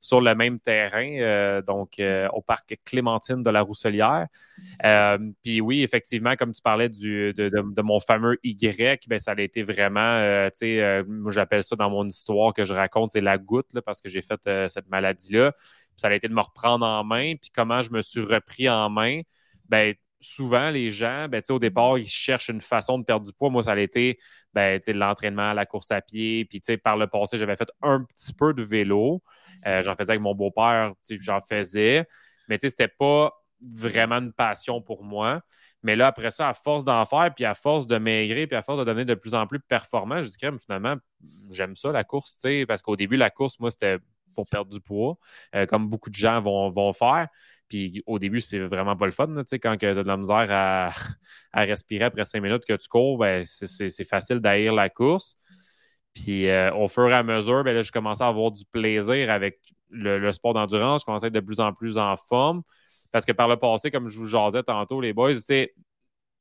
sur le même terrain, euh, donc euh, au parc Clémentine de la Rousselière. Euh, puis oui, effectivement, comme tu parlais du, de, mon fameux Y, ben, ça a été vraiment, tu sais, j'appelle ça dans mon histoire que je raconte, c'est la goutte, parce que j'ai fait cette maladie-là. Ça a été de me reprendre en main, puis comment je me suis repris en main. Ben, souvent, les gens, ben, au départ, ils cherchent une façon de perdre du poids. Moi, ça a été ben, l'entraînement, la course à pied. Puis par le passé, j'avais fait un petit peu de vélo. Euh, j'en faisais avec mon beau-père, j'en faisais. Mais c'était pas vraiment une passion pour moi. Mais là, après ça, à force d'en faire, puis à force de maigrir, puis à force de devenir de plus en plus performant, je dis que finalement, j'aime ça, la course, parce qu'au début, la course, moi, c'était pour perdre du poids, euh, comme beaucoup de gens vont, vont faire. Puis au début, c'est vraiment pas le fun. quand tu as de la misère à, respirer après cinq minutes que tu cours, ben, c'est facile d'haïr la course. Puis euh, au fur et à mesure, ben, là, je commençais à avoir du plaisir avec le, sport d'endurance. Je commençais à être de plus en plus en forme. Parce que par le passé, comme je vous jasais tantôt, les boys,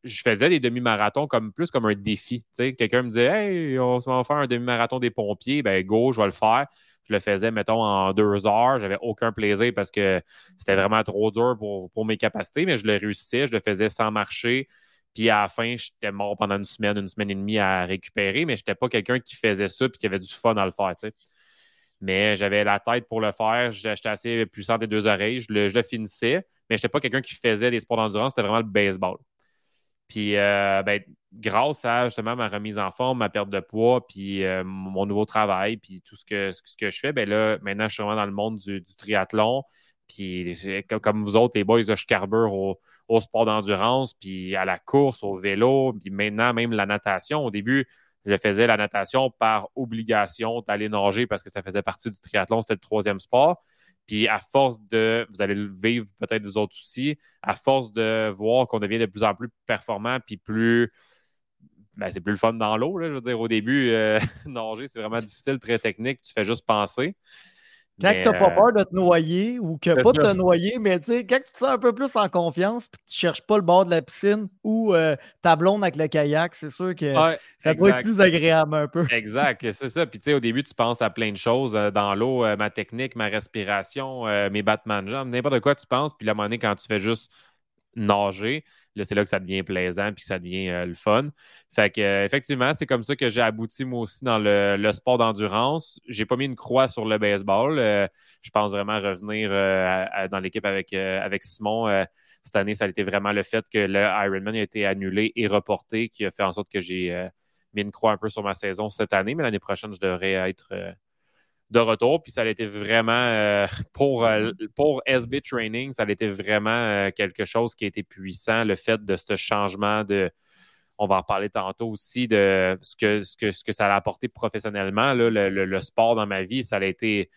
je faisais des demi-marathons comme plus comme un défi. Quelqu'un me disait Hey, on va faire un demi-marathon des pompiers, ben go, je vais le faire. Je le faisais, mettons, en deux heures. J'avais aucun plaisir parce que c'était vraiment trop dur pour, mes capacités, mais je le réussissais, je le faisais sans marcher. Puis à la fin, j'étais mort pendant une semaine, une semaine et demie à récupérer, mais je n'étais pas quelqu'un qui faisait ça et qui avait du fun à le faire. Mais j'avais la tête pour le faire. J'étais assez puissant des deux oreilles. Je le, finissais, mais je n'étais pas quelqu'un qui faisait des sports d'endurance. C'était vraiment le baseball. Puis, euh, ben, grâce à justement ma remise en forme, ma perte de poids, puis euh, mon nouveau travail, puis tout ce que, je fais, ben là, maintenant, je suis vraiment dans le monde du, triathlon. Puis, comme vous autres, les boys, je carbure au, au sport d'endurance, puis à la course, au vélo, puis maintenant, même la natation. Au début, je faisais la natation par obligation d'aller nager parce que ça faisait partie du triathlon, c'était le troisième sport. Puis à force de, vous allez le vivre peut-être vous autres aussi, à force de voir qu'on devient de plus en plus performant, puis plus, ben, c'est plus le fun dans l'eau. Je veux dire, au début, euh, nager, c'est vraiment difficile, très technique, tu fais juste penser. Quand tu n'as pas euh, peur de te noyer ou que pas de te noyer, mais tu sais, quand tu te sens un peu plus en confiance et que tu cherches pas le bord de la piscine ou euh, ta blonde avec le kayak, c'est sûr que ça peut être plus agréable un peu. Exact, c'est ça. Puis tu sais, au début, tu penses à plein de choses euh, dans l'eau, ma technique, ma respiration, mes battements de jambes, n'importe quoi tu penses. Puis la monnaie, quand tu fais juste nager, Là, c'est là que ça devient plaisant puis ça devient euh, le fun. Fait que, euh, effectivement, c'est comme ça que j'ai abouti moi aussi dans le, sport d'endurance. J'ai pas mis une croix sur le baseball. Euh, je pense vraiment revenir dans l'équipe avec, avec Simon. cette année, ça a été vraiment le fait que le Ironman a été annulé et reporté qui a fait en sorte que j'ai mis une croix un peu sur ma saison cette année, mais l'année prochaine, je devrais être de retour. Puis ça a été vraiment, euh, pour, euh, pour SB Training, ça a été vraiment euh, quelque chose qui a été puissant, le fait de ce changement de. On va en parler tantôt aussi de ce que, ce que, ce que ça a apporté professionnellement. le, sport dans ma vie, ça a été.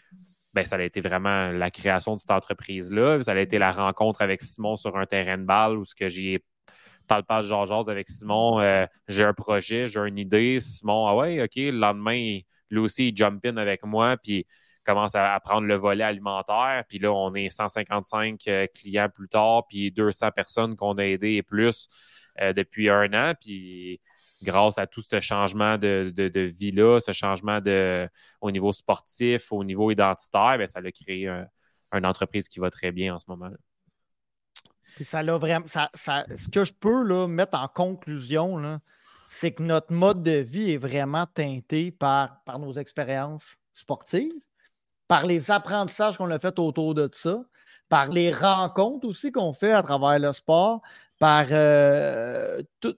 Ben, ça a été vraiment la création de cette entreprise-là. Ça a été la rencontre avec Simon sur un terrain de balle où ce que j'ai parle pas de Georges avec Simon. j'ai un projet, j'ai une idée. Simon, ah ouais, OK, le lendemain, lui aussi, il jump in avec moi, puis commence à, prendre le volet alimentaire. Puis là, on est 155 euh, clients plus tard, puis 200 personnes qu'on a aidées et plus euh, depuis un an. Puis grâce à tout ce changement de, vie-là, ce changement de, au niveau sportif, au niveau identitaire, bien, ça a créé une entreprise qui va très bien en ce moment. ça vraiment. ce que je peux mettre en conclusion, là, c'est que notre mode de vie est vraiment teinté par, nos expériences sportives, par les apprentissages qu'on a fait autour de ça, par les rencontres aussi qu'on fait à travers le sport, par euh, tout,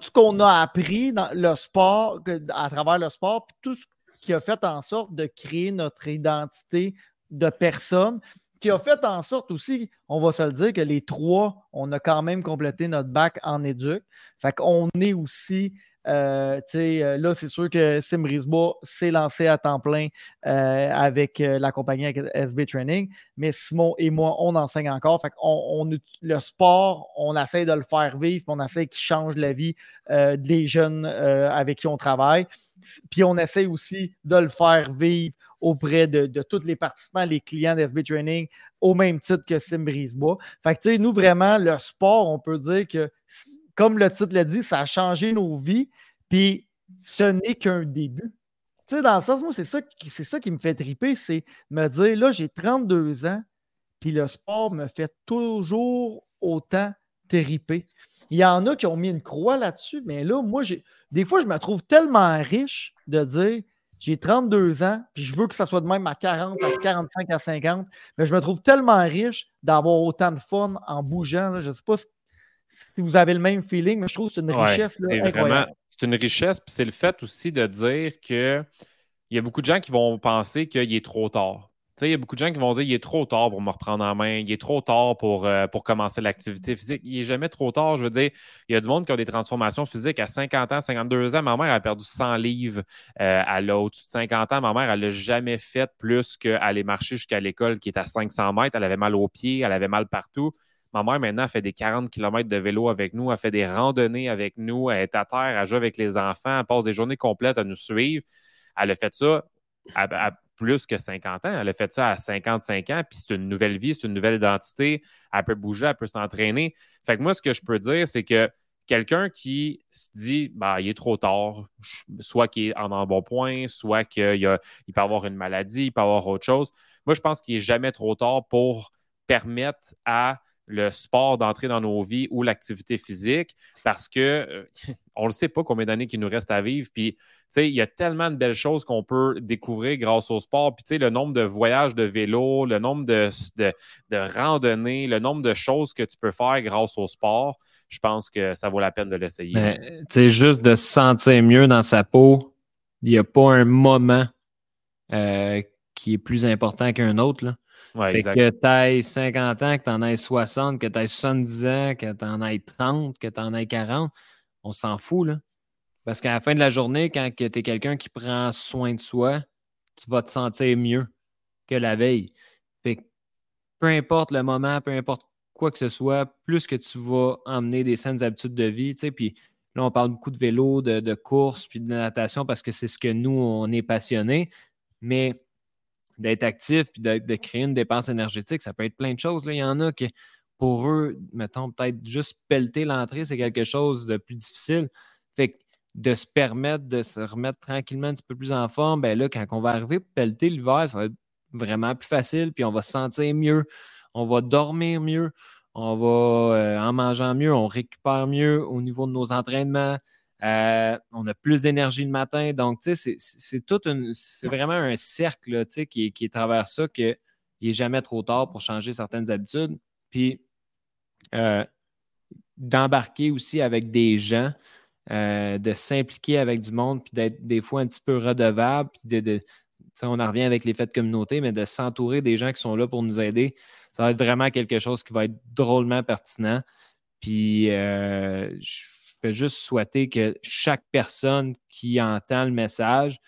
ce qu'on a appris dans le sport, à travers le sport, tout ce qui a fait en sorte de créer notre identité de personne, qui a fait en sorte aussi, on va se le dire, que les trois, on a quand même complété notre bac en éduc. Fait qu'on est aussi euh, euh, là, c'est sûr que Sim Brisbois s'est lancé à temps plein euh, avec la compagnie SB Training, mais Simon et moi, on enseigne encore. Fait on, le sport, on essaie de le faire vivre, on essaie qu'il change la vie des jeunes avec qui on travaille. Puis on essaie aussi de le faire vivre auprès de, tous les participants, les clients d'SB Training, au même titre que Sim Brisebois. Fait que, nous, vraiment, le sport, on peut dire que, comme le titre le dit, ça a changé nos vies, puis ce n'est qu'un début. Tu sais, dans le sens, moi, c'est ça, c'est ça qui me fait triper, c'est me dire, là, j'ai 32 ans, puis le sport me fait toujours autant triper. Il y en a qui ont mis une croix là-dessus, mais là, moi, j'ai, des fois, je me trouve tellement riche de dire, j'ai 32 ans, puis je veux que ça soit de même à 40, à 45, à 50. Mais je me trouve tellement riche d'avoir autant de fun en bougeant. Je ne sais pas si vous avez le même feeling, mais je trouve que c'est une richesse incroyable. C'est une richesse, puis c'est le fait aussi de dire que il y a beaucoup de gens qui vont penser qu'il est trop tard il y a beaucoup de gens qui vont dire il est trop tard pour me reprendre en main, il est trop tard pour, euh, pour commencer l'activité physique. Il n'est jamais trop tard. Je veux dire, il y a du monde qui a des transformations physiques à 50 ans, 52 ans. Ma mère a perdu 100 livres. Euh, elle a au-dessus de 50 ans. Ma mère, elle n'a jamais fait plus qu'aller marcher jusqu'à l'école qui est à 500 mètres. Elle avait mal aux pieds, elle avait mal partout. Ma mère, maintenant, fait des 40 km de vélo avec nous, elle fait des randonnées avec nous, elle est à terre, elle joue avec les enfants, elle passe des journées complètes à nous suivre. Elle a fait ça plus que 50 ans. Elle a fait ça à 55 ans, puis c'est une nouvelle vie, c'est une nouvelle identité. Elle peut bouger, elle peut s'entraîner. Fait que moi, ce que je peux dire, c'est que quelqu'un qui se dit bah, il est trop tard, soit qu'il est en bon point, soit qu'il il peut avoir une maladie, il peut avoir autre chose. Moi, je pense qu'il n'est jamais trop tard pour permettre à le sport d'entrer dans nos vies ou l'activité physique parce que euh, on ne sait pas combien d'années qu'il nous reste à vivre. Puis, il y a tellement de belles choses qu'on peut découvrir grâce au sport. Puis, le nombre de voyages de vélo, le nombre de, de, randonnées, le nombre de choses que tu peux faire grâce au sport, je pense que ça vaut la peine de l'essayer. Tu juste de se sentir mieux dans sa peau, il n'y a pas un moment euh, qui est plus important qu'un autre. Que tu aies 50 ans, que tu en aies 60, que tu aies 70 ans, que tu en aies 30, que tu en aies 40, on s'en fout. Là. Parce qu'à la fin de la journée, quand tu es quelqu'un qui prend soin de soi, tu vas te sentir mieux que la veille. peu importe le moment, peu importe quoi que ce soit, plus que tu vas emmener des saines habitudes de vie. Puis là, on parle beaucoup de vélo, de, de course, puis de natation parce que c'est ce que nous, on est passionnés. Mais d'être actif puis de, créer une dépense énergétique, ça peut être plein de choses. Là. Il y en a qui, pour eux, mettons, peut-être juste pelleter l'entrée, c'est quelque chose de plus difficile. Fait que de se permettre de se remettre tranquillement un petit peu plus en forme, ben là, quand on va arriver pour pelleter l'hiver, ça va être vraiment plus facile, puis on va se sentir mieux, on va dormir mieux, on va, euh, en mangeant mieux, on récupère mieux au niveau de nos entraînements. Euh, on a plus d'énergie le matin. Donc, tu sais, c'est tout c'est vraiment un cercle qui, qui est travers ça qu'il n'est jamais trop tard pour changer certaines habitudes. Puis, euh, d'embarquer aussi avec des gens, euh, de s'impliquer avec du monde, puis d'être des fois un petit peu redevable, puis de, on en revient avec les faits de communauté, mais de s'entourer des gens qui sont là pour nous aider, ça va être vraiment quelque chose qui va être drôlement pertinent. Puis, je peux juste souhaiter que chaque personne qui entend le message,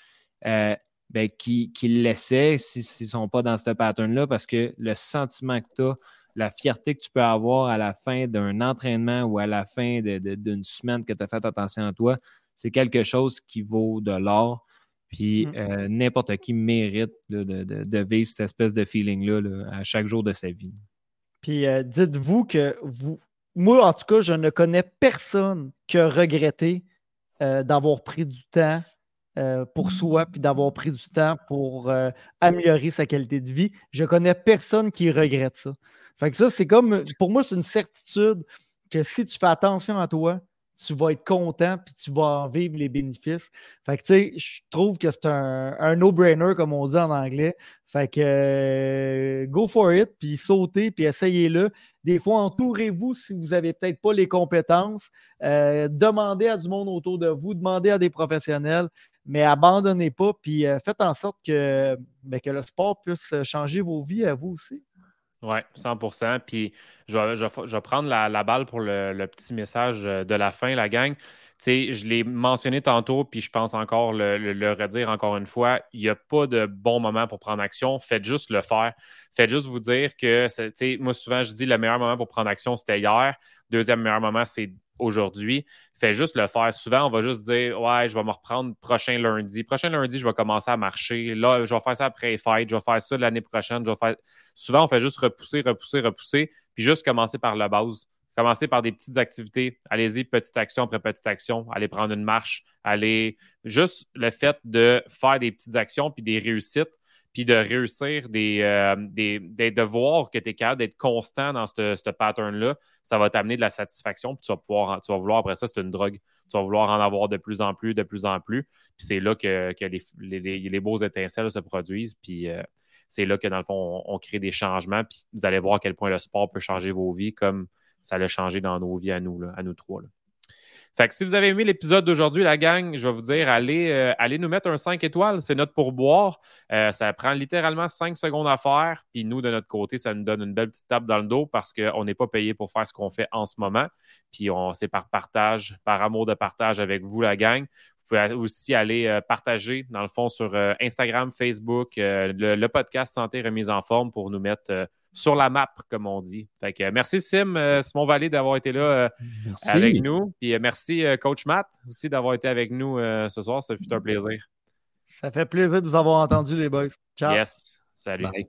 euh, ben, qui, l'essaie s'ils ne sont pas dans ce pattern-là, parce que le sentiment que tu as, la fierté que tu peux avoir à la fin d'un entraînement ou à la fin d'une semaine que tu as fait attention à toi, c'est quelque chose qui vaut de l'or. Puis mm. euh, n'importe qui mérite de, vivre cette espèce de feeling-là à chaque jour de sa vie. Puis euh, dites-vous que vous, moi, en tout cas, je ne connais personne qui a regretté euh, d'avoir pris du temps euh, pour soi, puis d'avoir pris du temps pour euh, améliorer sa qualité de vie. Je connais personne qui regrette ça. Fait que ça, c'est comme, pour moi, c'est une certitude que si tu fais attention à toi, tu vas être content puis tu vas en vivre les bénéfices. Fait que, tu sais, je trouve que c'est un, no-brainer, comme on dit en anglais. Fait que, euh, go for it, puis sautez, puis essayez-le. Des fois, entourez-vous si vous n'avez peut-être pas les compétences. Euh, demandez à du monde autour de vous, demandez à des professionnels, mais abandonnez pas, puis euh, faites en sorte que, ben, que le sport puisse changer vos vies à vous aussi. Oui, 100% Puis je vais, prendre la, balle pour le, petit message euh, de la fin, la gang. sais, je l'ai mentionné tantôt, puis je pense encore le, redire encore une fois. Il n'y a pas de bon moment pour prendre action. Faites juste le faire. Faites juste vous dire que, moi, souvent, je dis le meilleur moment pour prendre action, c'était hier. Deuxième meilleur moment, c'est aujourd'hui. Fais juste le faire. Souvent, on va juste dire Ouais, je vais me reprendre prochain lundi. Prochain lundi, je vais commencer à marcher. Là, je vais faire ça après les fêtes. Je vais faire ça l'année prochaine. Souvent, on fait juste repousser, repousser, repousser, puis juste commencer par la base. Commencer par des petites activités. Allez-y, petite action après petite action. Allez prendre une marche. Allez. Juste le fait de faire des petites actions puis des réussites puis de réussir des, euh, des, de voir que tu es capable d'être constant dans ce pattern-là, ça va t'amener de la satisfaction, puis tu vas pouvoir, tu vas vouloir, après ça, c'est une drogue, tu vas vouloir en avoir de plus en plus, de plus en plus, puis c'est là que, que les, les, beaux étincelles se produisent, puis euh, c'est là que, dans le fond, on, crée des changements, puis vous allez voir à quel point le sport peut changer vos vies, comme ça l'a changé dans nos vies à nous, là, à nous trois. Là. Fait que si vous avez aimé l'épisode d'aujourd'hui, la gang, je vais vous dire, allez, euh, allez nous mettre un 5 étoiles. C'est notre pourboire. Euh, ça prend littéralement 5 secondes à faire. Puis nous, de notre côté, ça nous donne une belle petite tape dans le dos parce qu'on n'est pas payé pour faire ce qu'on fait en ce moment. Puis c'est par partage, par amour de partage avec vous, la gang. Vous pouvez aussi aller euh, partager, dans le fond, sur Instagram, Facebook, le, podcast Santé Remise en Forme pour nous mettre sur la map, comme on dit. Fait que, merci Sim, euh, Simon Vallée, d'avoir été là euh, avec nous. Puis euh, merci Coach Matt aussi d'avoir été avec nous ce soir. Ça fut un plaisir. Ça fait plaisir de vous avoir entendu, les boys. Ciao. Yes. Salut. Bye.